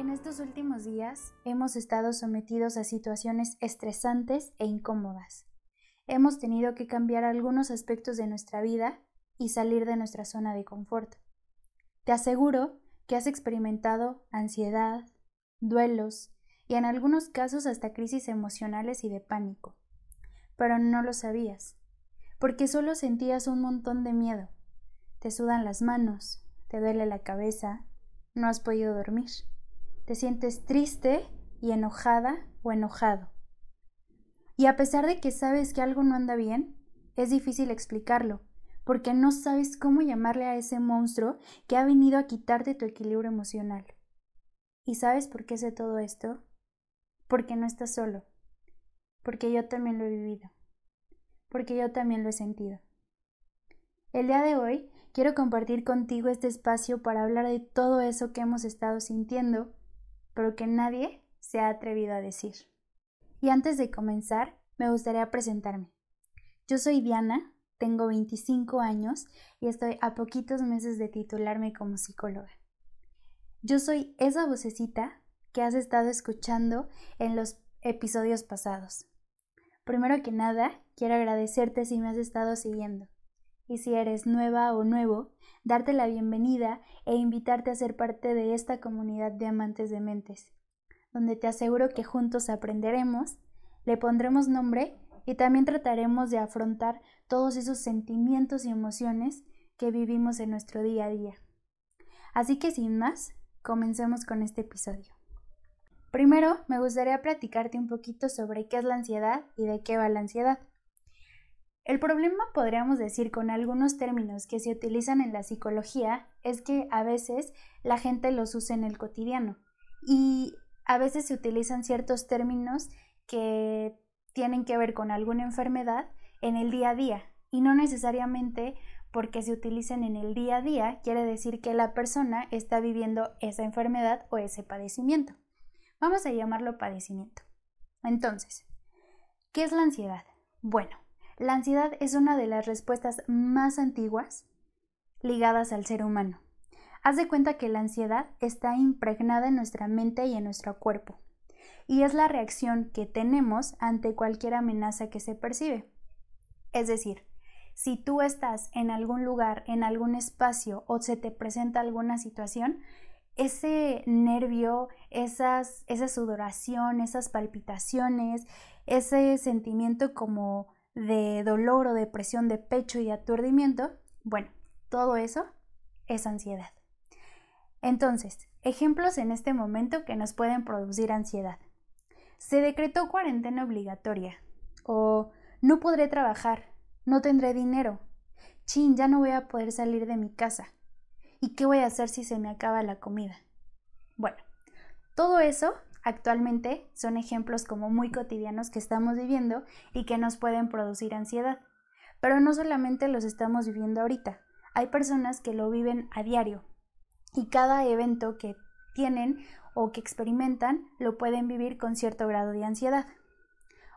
En estos últimos días hemos estado sometidos a situaciones estresantes e incómodas. Hemos tenido que cambiar algunos aspectos de nuestra vida y salir de nuestra zona de confort. Te aseguro que has experimentado ansiedad, duelos y en algunos casos hasta crisis emocionales y de pánico. Pero no lo sabías, porque solo sentías un montón de miedo. Te sudan las manos, te duele la cabeza, no has podido dormir te sientes triste y enojada o enojado. Y a pesar de que sabes que algo no anda bien, es difícil explicarlo, porque no sabes cómo llamarle a ese monstruo que ha venido a quitarte tu equilibrio emocional. ¿Y sabes por qué sé todo esto? Porque no estás solo, porque yo también lo he vivido, porque yo también lo he sentido. El día de hoy quiero compartir contigo este espacio para hablar de todo eso que hemos estado sintiendo pero que nadie se ha atrevido a decir. Y antes de comenzar, me gustaría presentarme. Yo soy Diana, tengo 25 años y estoy a poquitos meses de titularme como psicóloga. Yo soy esa vocecita que has estado escuchando en los episodios pasados. Primero que nada, quiero agradecerte si me has estado siguiendo. Y si eres nueva o nuevo, darte la bienvenida e invitarte a ser parte de esta comunidad de amantes de mentes, donde te aseguro que juntos aprenderemos, le pondremos nombre y también trataremos de afrontar todos esos sentimientos y emociones que vivimos en nuestro día a día. Así que sin más, comencemos con este episodio. Primero, me gustaría platicarte un poquito sobre qué es la ansiedad y de qué va la ansiedad. El problema, podríamos decir, con algunos términos que se utilizan en la psicología es que a veces la gente los usa en el cotidiano y a veces se utilizan ciertos términos que tienen que ver con alguna enfermedad en el día a día y no necesariamente porque se utilicen en el día a día quiere decir que la persona está viviendo esa enfermedad o ese padecimiento. Vamos a llamarlo padecimiento. Entonces, ¿qué es la ansiedad? Bueno, la ansiedad es una de las respuestas más antiguas ligadas al ser humano. Haz de cuenta que la ansiedad está impregnada en nuestra mente y en nuestro cuerpo, y es la reacción que tenemos ante cualquier amenaza que se percibe. Es decir, si tú estás en algún lugar, en algún espacio o se te presenta alguna situación, ese nervio, esas, esa sudoración, esas palpitaciones, ese sentimiento como de dolor o depresión de pecho y aturdimiento, bueno, todo eso es ansiedad. Entonces, ejemplos en este momento que nos pueden producir ansiedad. Se decretó cuarentena obligatoria o no podré trabajar, no tendré dinero, chin, ya no voy a poder salir de mi casa. ¿Y qué voy a hacer si se me acaba la comida? Bueno, todo eso Actualmente son ejemplos como muy cotidianos que estamos viviendo y que nos pueden producir ansiedad. Pero no solamente los estamos viviendo ahorita, hay personas que lo viven a diario y cada evento que tienen o que experimentan lo pueden vivir con cierto grado de ansiedad.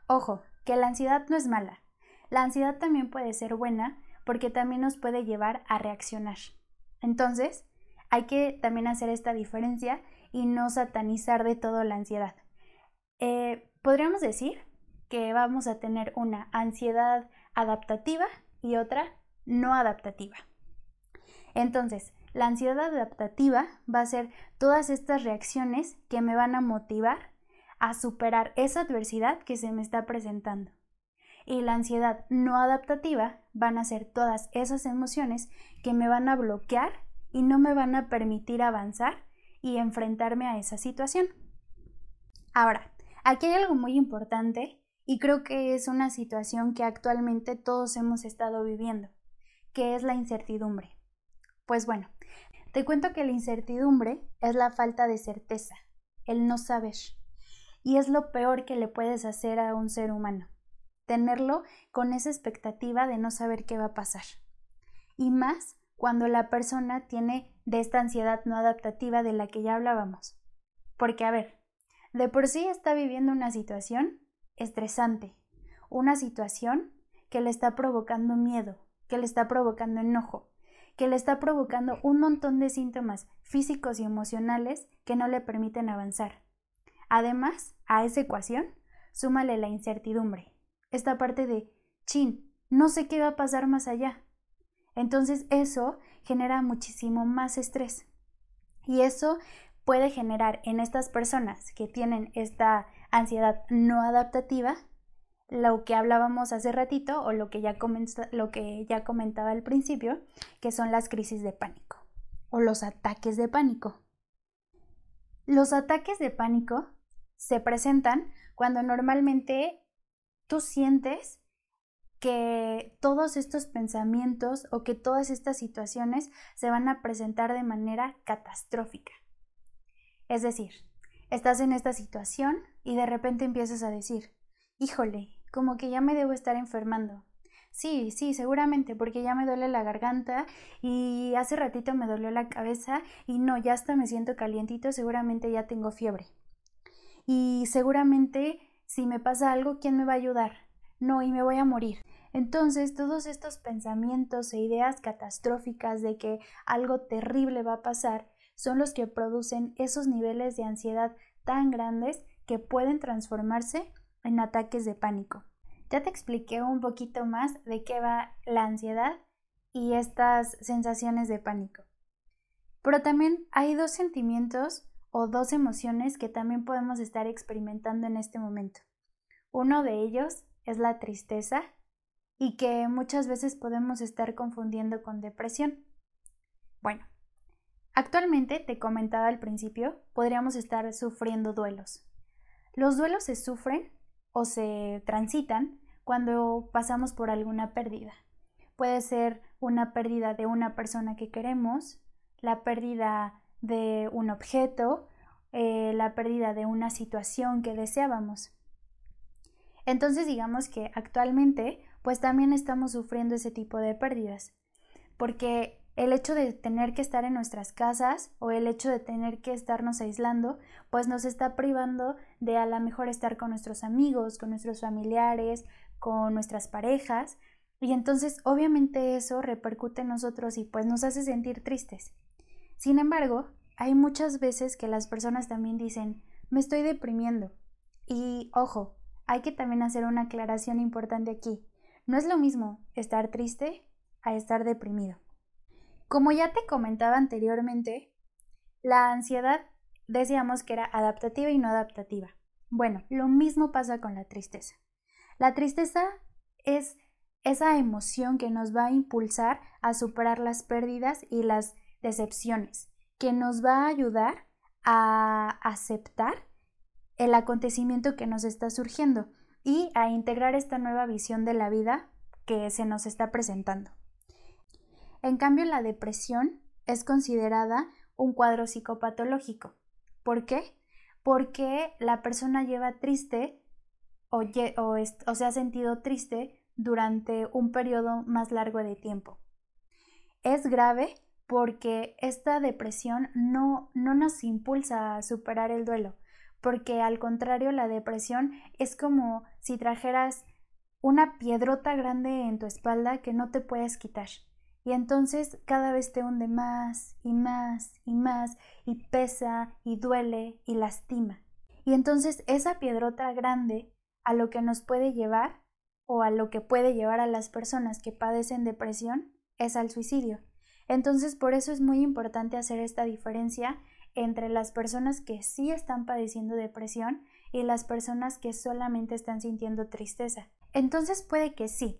Ojo, que la ansiedad no es mala. La ansiedad también puede ser buena porque también nos puede llevar a reaccionar. Entonces, hay que también hacer esta diferencia y no satanizar de todo la ansiedad. Eh, podríamos decir que vamos a tener una ansiedad adaptativa y otra no adaptativa. Entonces, la ansiedad adaptativa va a ser todas estas reacciones que me van a motivar a superar esa adversidad que se me está presentando. Y la ansiedad no adaptativa van a ser todas esas emociones que me van a bloquear y no me van a permitir avanzar y enfrentarme a esa situación. Ahora, aquí hay algo muy importante y creo que es una situación que actualmente todos hemos estado viviendo, que es la incertidumbre. Pues bueno, te cuento que la incertidumbre es la falta de certeza, el no saber, y es lo peor que le puedes hacer a un ser humano, tenerlo con esa expectativa de no saber qué va a pasar. Y más cuando la persona tiene de esta ansiedad no adaptativa de la que ya hablábamos. Porque, a ver, de por sí está viviendo una situación estresante, una situación que le está provocando miedo, que le está provocando enojo, que le está provocando un montón de síntomas físicos y emocionales que no le permiten avanzar. Además, a esa ecuación, súmale la incertidumbre, esta parte de, chin, no sé qué va a pasar más allá. Entonces eso genera muchísimo más estrés. Y eso puede generar en estas personas que tienen esta ansiedad no adaptativa lo que hablábamos hace ratito o lo que, ya lo que ya comentaba al principio, que son las crisis de pánico o los ataques de pánico. Los ataques de pánico se presentan cuando normalmente tú sientes que todos estos pensamientos o que todas estas situaciones se van a presentar de manera catastrófica. Es decir, estás en esta situación y de repente empiezas a decir, híjole, como que ya me debo estar enfermando. Sí, sí, seguramente, porque ya me duele la garganta y hace ratito me dolió la cabeza y no, ya hasta me siento calientito, seguramente ya tengo fiebre. Y seguramente si me pasa algo, ¿quién me va a ayudar? No, y me voy a morir. Entonces, todos estos pensamientos e ideas catastróficas de que algo terrible va a pasar son los que producen esos niveles de ansiedad tan grandes que pueden transformarse en ataques de pánico. Ya te expliqué un poquito más de qué va la ansiedad y estas sensaciones de pánico. Pero también hay dos sentimientos o dos emociones que también podemos estar experimentando en este momento. Uno de ellos es la tristeza y que muchas veces podemos estar confundiendo con depresión. Bueno, actualmente te comentaba al principio, podríamos estar sufriendo duelos. Los duelos se sufren o se transitan cuando pasamos por alguna pérdida. Puede ser una pérdida de una persona que queremos, la pérdida de un objeto, eh, la pérdida de una situación que deseábamos. Entonces digamos que actualmente pues también estamos sufriendo ese tipo de pérdidas, porque el hecho de tener que estar en nuestras casas o el hecho de tener que estarnos aislando, pues nos está privando de a lo mejor estar con nuestros amigos, con nuestros familiares, con nuestras parejas, y entonces obviamente eso repercute en nosotros y pues nos hace sentir tristes. Sin embargo, hay muchas veces que las personas también dicen, me estoy deprimiendo. Y ojo, hay que también hacer una aclaración importante aquí. No es lo mismo estar triste a estar deprimido. Como ya te comentaba anteriormente, la ansiedad decíamos que era adaptativa y no adaptativa. Bueno, lo mismo pasa con la tristeza. La tristeza es esa emoción que nos va a impulsar a superar las pérdidas y las decepciones, que nos va a ayudar a aceptar el acontecimiento que nos está surgiendo y a integrar esta nueva visión de la vida que se nos está presentando. En cambio, la depresión es considerada un cuadro psicopatológico. ¿Por qué? Porque la persona lleva triste o, se ha sentido triste durante un periodo más largo de tiempo. Es grave porque esta depresión no nos impulsa a superar el duelo, porque al contrario la depresión es como si trajeras una piedrota grande en tu espalda que no te puedes quitar. Y entonces cada vez te hunde más y más y más y pesa y duele y lastima. Y entonces esa piedrota grande a lo que nos puede llevar o a lo que puede llevar a las personas que padecen depresión es al suicidio. Entonces por eso es muy importante hacer esta diferencia entre las personas que sí están padeciendo depresión y las personas que solamente están sintiendo tristeza. Entonces puede que sí,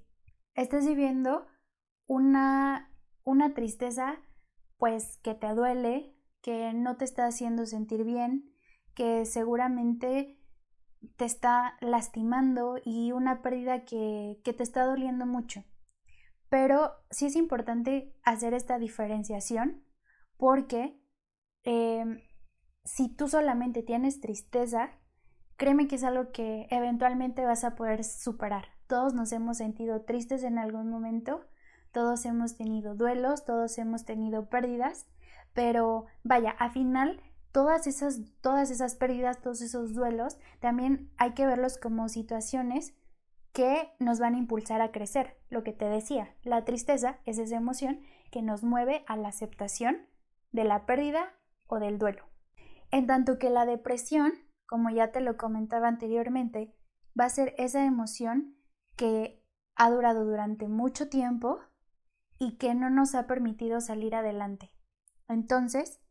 estés viviendo una, una tristeza pues que te duele, que no te está haciendo sentir bien, que seguramente te está lastimando y una pérdida que, que te está doliendo mucho. Pero sí es importante hacer esta diferenciación porque Em, si tú solamente tienes tristeza, créeme que es algo que eventualmente vas a poder superar. Todos nos hemos sentido tristes en algún momento, todos hemos tenido duelos, todos hemos tenido pérdidas, pero vaya, al final todas esas, todas esas pérdidas, todos esos duelos, también hay que verlos como situaciones que nos van a impulsar a crecer. Lo que te decía, la tristeza es esa emoción que nos mueve a la aceptación de la pérdida o del duelo. En tanto que la depresión, como ya te lo comentaba anteriormente, va a ser esa emoción que ha durado durante mucho tiempo y que no nos ha permitido salir adelante. Entonces,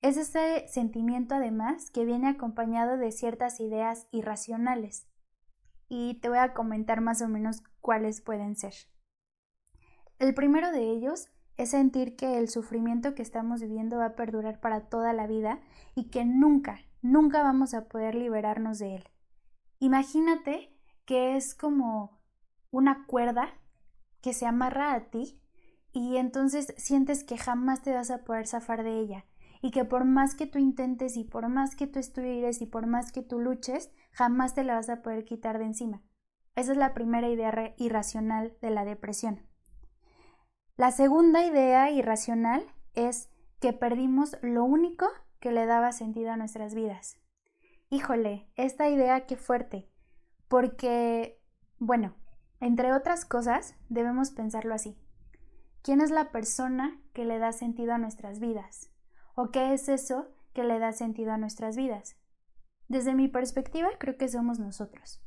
es ese sentimiento además que viene acompañado de ciertas ideas irracionales. Y te voy a comentar más o menos cuáles pueden ser. El primero de ellos es sentir que el sufrimiento que estamos viviendo va a perdurar para toda la vida y que nunca, nunca vamos a poder liberarnos de él. Imagínate que es como una cuerda que se amarra a ti y entonces sientes que jamás te vas a poder zafar de ella y que por más que tú intentes y por más que tú estudies y por más que tú luches, jamás te la vas a poder quitar de encima. Esa es la primera idea irracional de la depresión. La segunda idea irracional es que perdimos lo único que le daba sentido a nuestras vidas. Híjole, esta idea qué fuerte, porque, bueno, entre otras cosas, debemos pensarlo así. ¿Quién es la persona que le da sentido a nuestras vidas? ¿O qué es eso que le da sentido a nuestras vidas? Desde mi perspectiva, creo que somos nosotros.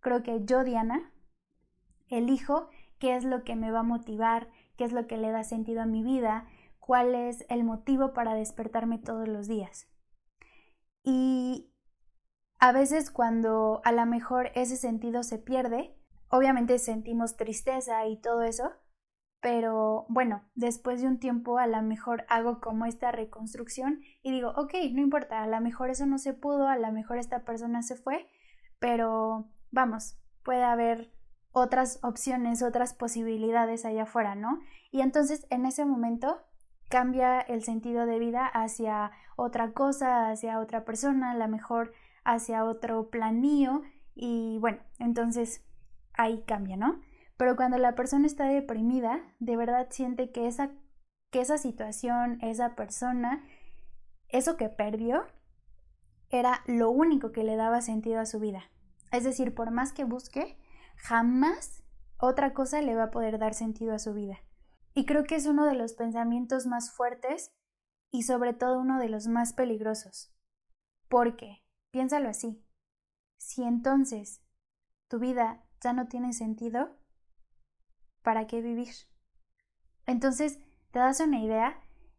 Creo que yo, Diana, elijo qué es lo que me va a motivar, qué es lo que le da sentido a mi vida, cuál es el motivo para despertarme todos los días. Y a veces cuando a lo mejor ese sentido se pierde, obviamente sentimos tristeza y todo eso, pero bueno, después de un tiempo a lo mejor hago como esta reconstrucción y digo, ok, no importa, a lo mejor eso no se pudo, a lo mejor esta persona se fue, pero vamos, puede haber otras opciones, otras posibilidades allá afuera, ¿no? Y entonces en ese momento cambia el sentido de vida hacia otra cosa, hacia otra persona, a lo mejor hacia otro plan mío y bueno, entonces ahí cambia, ¿no? Pero cuando la persona está deprimida, de verdad siente que esa, que esa situación, esa persona, eso que perdió, era lo único que le daba sentido a su vida. Es decir, por más que busque, jamás otra cosa le va a poder dar sentido a su vida. Y creo que es uno de los pensamientos más fuertes y sobre todo uno de los más peligrosos. Porque, piénsalo así, si entonces tu vida ya no tiene sentido, ¿para qué vivir? Entonces, ¿te das una idea?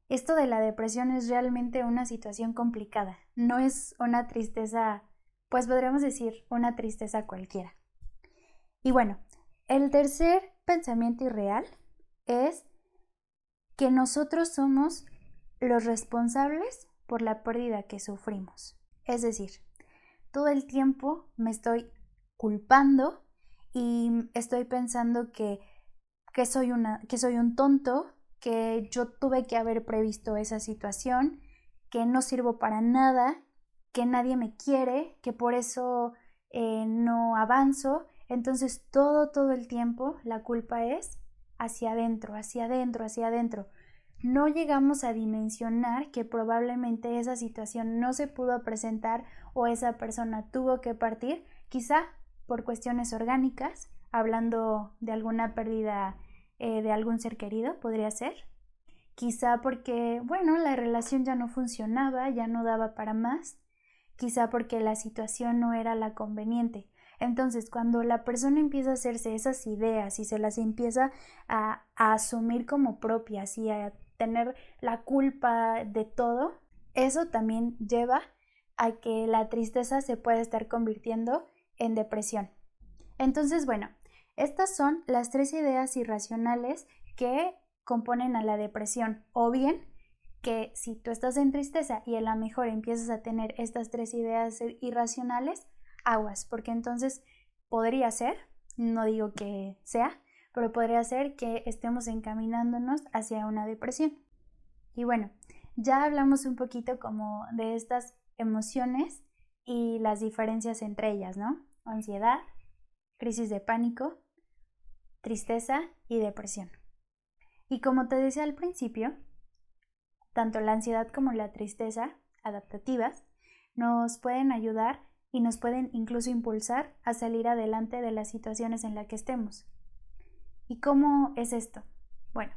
Esto de la depresión es realmente una situación complicada, no es una tristeza, pues podríamos decir, una tristeza cualquiera. Y bueno, el tercer pensamiento irreal es que nosotros somos los responsables por la pérdida que sufrimos. Es decir, todo el tiempo me estoy culpando y estoy pensando que que soy, una, que soy un tonto, que yo tuve que haber previsto esa situación, que no sirvo para nada, que nadie me quiere, que por eso eh, no avanzo. Entonces todo, todo el tiempo la culpa es hacia adentro, hacia adentro, hacia adentro. No llegamos a dimensionar que probablemente esa situación no se pudo presentar o esa persona tuvo que partir, quizá por cuestiones orgánicas, hablando de alguna pérdida eh, de algún ser querido, podría ser. Quizá porque, bueno, la relación ya no funcionaba, ya no daba para más. Quizá porque la situación no era la conveniente. Entonces, cuando la persona empieza a hacerse esas ideas y se las empieza a, a asumir como propias y a tener la culpa de todo, eso también lleva a que la tristeza se pueda estar convirtiendo en depresión. Entonces, bueno, estas son las tres ideas irracionales que componen a la depresión. O bien que si tú estás en tristeza y a lo mejor empiezas a tener estas tres ideas irracionales, aguas, porque entonces podría ser, no digo que sea, pero podría ser que estemos encaminándonos hacia una depresión. Y bueno, ya hablamos un poquito como de estas emociones y las diferencias entre ellas, ¿no? Ansiedad, crisis de pánico, tristeza y depresión. Y como te decía al principio, tanto la ansiedad como la tristeza adaptativas nos pueden ayudar y nos pueden incluso impulsar a salir adelante de las situaciones en las que estemos. ¿Y cómo es esto? Bueno,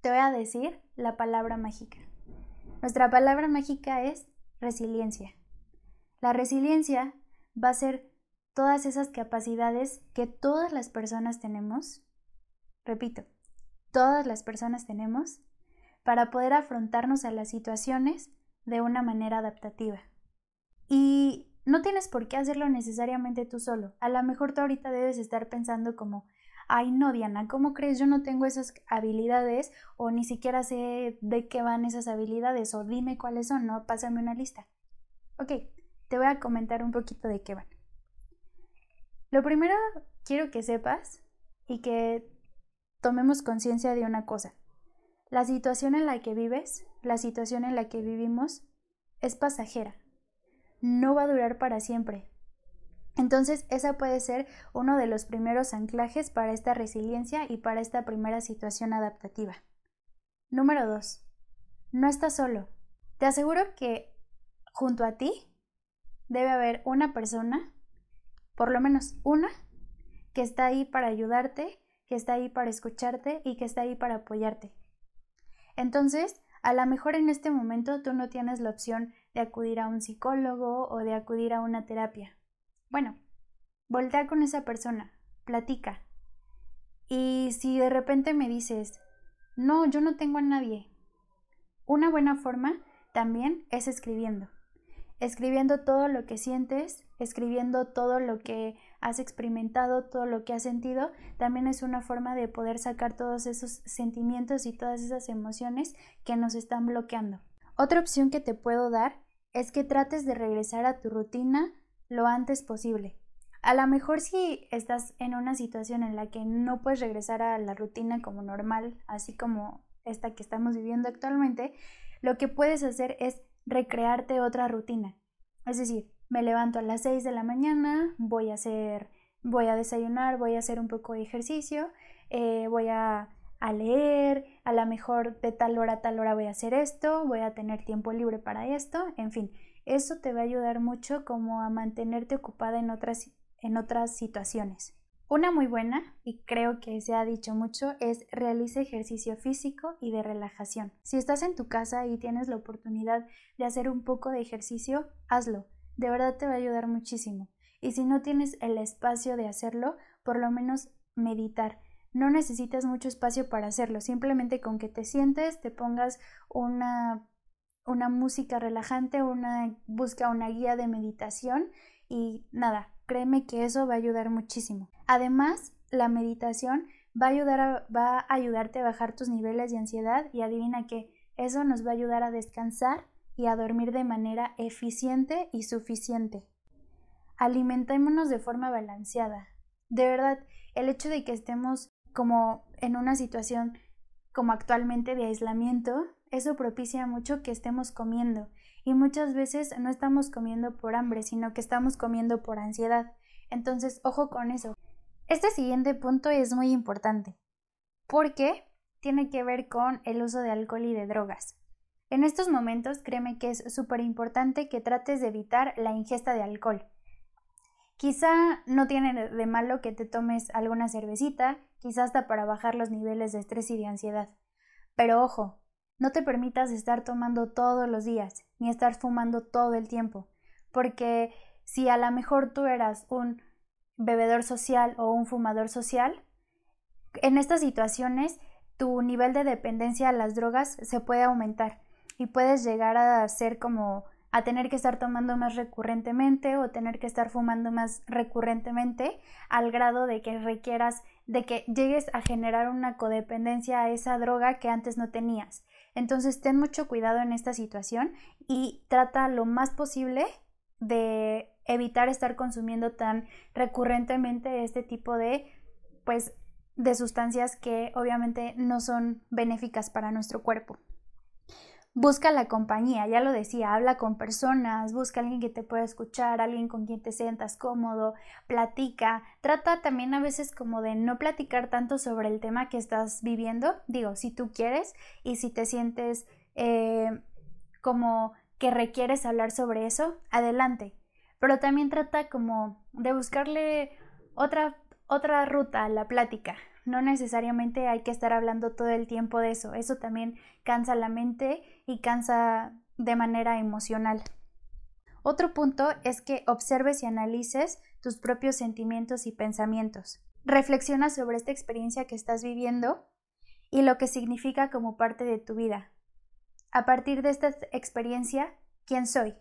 te voy a decir la palabra mágica. Nuestra palabra mágica es resiliencia. La resiliencia va a ser todas esas capacidades que todas las personas tenemos, repito, todas las personas tenemos, para poder afrontarnos a las situaciones de una manera adaptativa. Y no tienes por qué hacerlo necesariamente tú solo. A lo mejor tú ahorita debes estar pensando como, ay no, Diana, ¿cómo crees? Yo no tengo esas habilidades o ni siquiera sé de qué van esas habilidades o dime cuáles son, no, pásame una lista. Ok, te voy a comentar un poquito de qué van. Lo primero quiero que sepas y que tomemos conciencia de una cosa. La situación en la que vives, la situación en la que vivimos, es pasajera. No va a durar para siempre. Entonces, esa puede ser uno de los primeros anclajes para esta resiliencia y para esta primera situación adaptativa. Número 2. No estás solo. Te aseguro que junto a ti debe haber una persona, por lo menos una, que está ahí para ayudarte, que está ahí para escucharte y que está ahí para apoyarte. Entonces, a lo mejor en este momento tú no tienes la opción de acudir a un psicólogo o de acudir a una terapia. Bueno, voltea con esa persona, platica. Y si de repente me dices, no, yo no tengo a nadie, una buena forma también es escribiendo escribiendo todo lo que sientes, escribiendo todo lo que has experimentado, todo lo que has sentido, también es una forma de poder sacar todos esos sentimientos y todas esas emociones que nos están bloqueando. Otra opción que te puedo dar es que trates de regresar a tu rutina lo antes posible. A lo mejor si estás en una situación en la que no puedes regresar a la rutina como normal, así como esta que estamos viviendo actualmente, lo que puedes hacer es recrearte otra rutina. Es decir, me levanto a las 6 de la mañana, voy a hacer, voy a desayunar, voy a hacer un poco de ejercicio, eh, voy a, a leer, a lo mejor de tal hora a tal hora voy a hacer esto, voy a tener tiempo libre para esto, en fin, eso te va a ayudar mucho como a mantenerte ocupada en otras, en otras situaciones. Una muy buena, y creo que se ha dicho mucho, es realice ejercicio físico y de relajación. Si estás en tu casa y tienes la oportunidad de hacer un poco de ejercicio, hazlo. De verdad te va a ayudar muchísimo. Y si no tienes el espacio de hacerlo, por lo menos meditar. No necesitas mucho espacio para hacerlo, simplemente con que te sientes, te pongas una, una música relajante, una, busca una guía de meditación y nada, créeme que eso va a ayudar muchísimo. Además, la meditación va a, ayudar va a ayudarte a bajar tus niveles de ansiedad y adivina que eso nos va a ayudar a descansar y a dormir de manera eficiente y suficiente. Alimentémonos de forma balanceada. De verdad, el hecho de que estemos como en una situación como actualmente de aislamiento, eso propicia mucho que estemos comiendo y muchas veces no estamos comiendo por hambre, sino que estamos comiendo por ansiedad. Entonces, ojo con eso. Este siguiente punto es muy importante porque tiene que ver con el uso de alcohol y de drogas. En estos momentos, créeme que es súper importante que trates de evitar la ingesta de alcohol. Quizá no tiene de malo que te tomes alguna cervecita, quizá hasta para bajar los niveles de estrés y de ansiedad. Pero ojo, no te permitas estar tomando todos los días, ni estar fumando todo el tiempo, porque si a lo mejor tú eras un bebedor social o un fumador social, en estas situaciones tu nivel de dependencia a las drogas se puede aumentar y puedes llegar a ser como a tener que estar tomando más recurrentemente o tener que estar fumando más recurrentemente al grado de que requieras de que llegues a generar una codependencia a esa droga que antes no tenías. Entonces ten mucho cuidado en esta situación y trata lo más posible de evitar estar consumiendo tan recurrentemente este tipo de pues de sustancias que obviamente no son benéficas para nuestro cuerpo. Busca la compañía, ya lo decía, habla con personas, busca a alguien que te pueda escuchar, alguien con quien te sientas cómodo, platica, trata también a veces como de no platicar tanto sobre el tema que estás viviendo, digo, si tú quieres y si te sientes eh, como que requieres hablar sobre eso, adelante, pero también trata como de buscarle otra Otra ruta, la plática. No necesariamente hay que estar hablando todo el tiempo de eso. Eso también cansa la mente y cansa de manera emocional. Otro punto es que observes y analices tus propios sentimientos y pensamientos. Reflexiona sobre esta experiencia que estás viviendo y lo que significa como parte de tu vida. A partir de esta experiencia, ¿quién soy?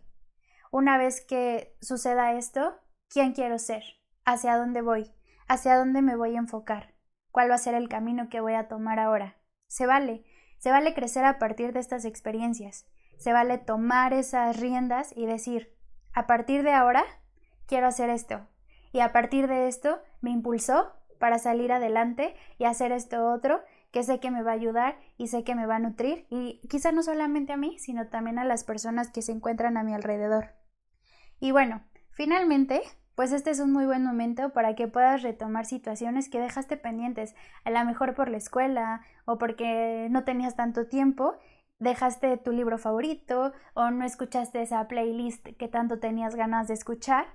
Una vez que suceda esto, ¿quién quiero ser? ¿Hacia dónde voy? ¿Hacia dónde me voy a enfocar? ¿Cuál va a ser el camino que voy a tomar ahora? Se vale, se vale crecer a partir de estas experiencias. Se vale tomar esas riendas y decir, a partir de ahora, quiero hacer esto. Y a partir de esto, me impulsó para salir adelante y hacer esto otro que sé que me va a ayudar y sé que me va a nutrir y quizá no solamente a mí, sino también a las personas que se encuentran a mi alrededor. Y bueno, finalmente, pues este es un muy buen momento para que puedas retomar situaciones que dejaste pendientes, a lo mejor por la escuela o porque no tenías tanto tiempo, dejaste tu libro favorito o no escuchaste esa playlist que tanto tenías ganas de escuchar.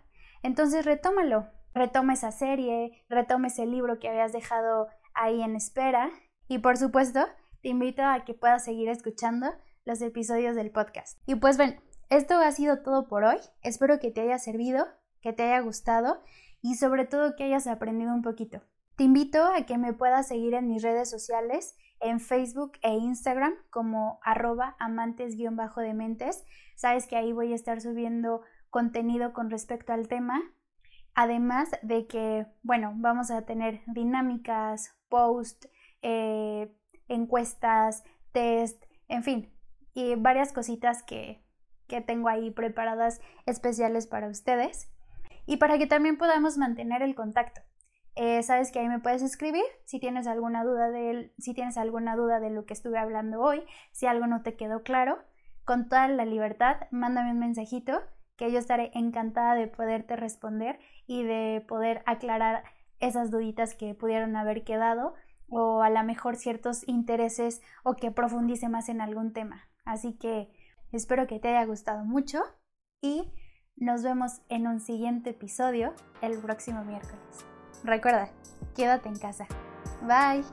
Entonces retómalo, retoma esa serie, retoma ese libro que habías dejado ahí en espera y por supuesto te invito a que puedas seguir escuchando los episodios del podcast. Y pues bueno, esto ha sido todo por hoy. Espero que te haya servido, que te haya gustado y sobre todo que hayas aprendido un poquito. Te invito a que me puedas seguir en mis redes sociales, en Facebook e Instagram como arroba amantes-dementes. Sabes que ahí voy a estar subiendo contenido con respecto al tema Además de que, bueno, vamos a tener dinámicas, posts, eh, encuestas, test, en fin, y varias cositas que, que tengo ahí preparadas especiales para ustedes y para que también podamos mantener el contacto. Eh, sabes que ahí me puedes escribir si tienes alguna duda de si tienes alguna duda de lo que estuve hablando hoy, si algo no te quedó claro, con toda la libertad, mándame un mensajito que yo estaré encantada de poderte responder y de poder aclarar esas duditas que pudieron haber quedado o a lo mejor ciertos intereses o que profundice más en algún tema. Así que espero que te haya gustado mucho y nos vemos en un siguiente episodio el próximo miércoles. Recuerda, quédate en casa. Bye.